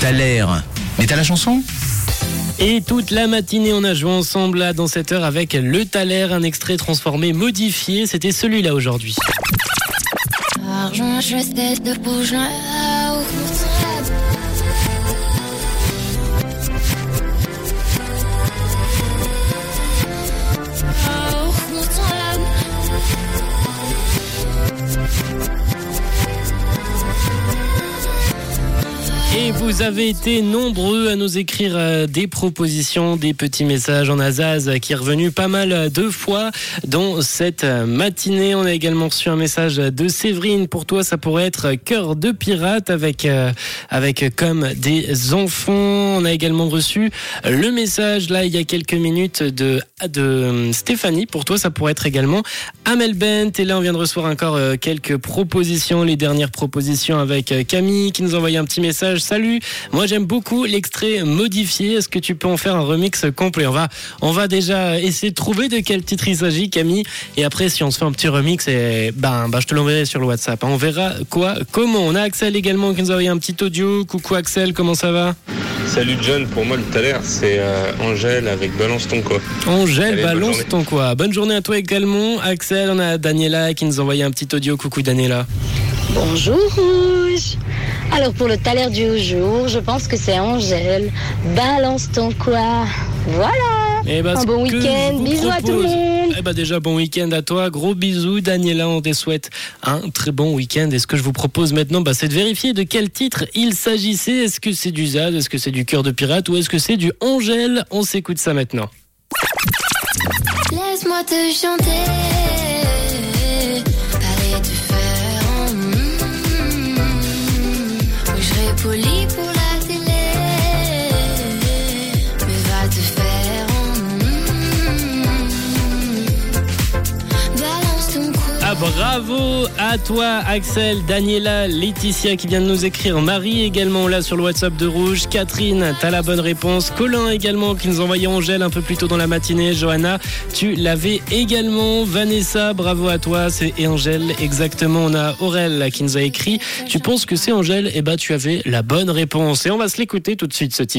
T'as l'air. Mais t'as la chanson? Et toute la matinée, on a joué ensemble là dans cette heure avec le Thaler, un extrait transformé, modifié. C'était celui-là aujourd'hui. Et vous avez été nombreux à nous écrire euh, des propositions, des petits messages en Azaz euh, qui est revenu pas mal euh, de fois dans cette matinée. On a également reçu un message de Séverine. Pour toi, ça pourrait être cœur de pirate avec, avec comme des enfants. On a également reçu le message là il y a quelques minutes de, de Stéphanie. Pour toi, ça pourrait être également Amel Bent. Et là, on vient de recevoir encore quelques propositions. Les dernières propositions avec Camille qui nous a envoyé un petit message Salut, moi j'aime beaucoup l'extrait modifié. Est-ce que tu peux en faire un remix complet? On va, on va déjà essayer de trouver de quel titre il s'agit, Camille. Et après, si on se fait un petit remix, et ben, ben je te l'enverrai sur le WhatsApp. On verra quoi, comment. On a Axel également qui nous a envoyé un petit audio. Coucou Axel, comment ça va? Salut John, pour moi le Thaler c'est euh, Angèle avec Balance ton quoi. Angèle, balance ton quoi. Bonne journée à toi également. Axel, on a Daniela qui nous a envoyé un petit audio. Coucou Daniela. Bonjour. Alors pour le taler du jour, je pense que c'est Angèle. Balance ton quoi. Voilà. Eh ben, Un bon week-end. Bisous à tout le monde. Eh ben déjà bon week-end à toi, gros bisous Daniela, on te souhaite un très bon week-end. Et ce que je vous propose maintenant, bah, c'est de vérifier de quel titre il s'agissait. Est-ce que c'est du Zaz, est-ce que c'est du cœur de pirate? Ou est-ce que c'est du Angèle? On s'écoute ça maintenant. Laisse-moi te chanter. Poli pour bravo à toi Axel, Daniela, Laetitia qui vient de nous écrire, Marie également là sur le WhatsApp de Rouge, Catherine, t'as la bonne réponse, Colin également qui nous envoyait Angèle un peu plus tôt dans la matinée, Johanna, tu l'avais également, Vanessa, bravo à toi, c'est Angèle exactement, on a Aurel qui nous a écrit, tu penses que c'est Angèle, et bah tu avais la bonne réponse et on va se l'écouter tout de suite ce titre.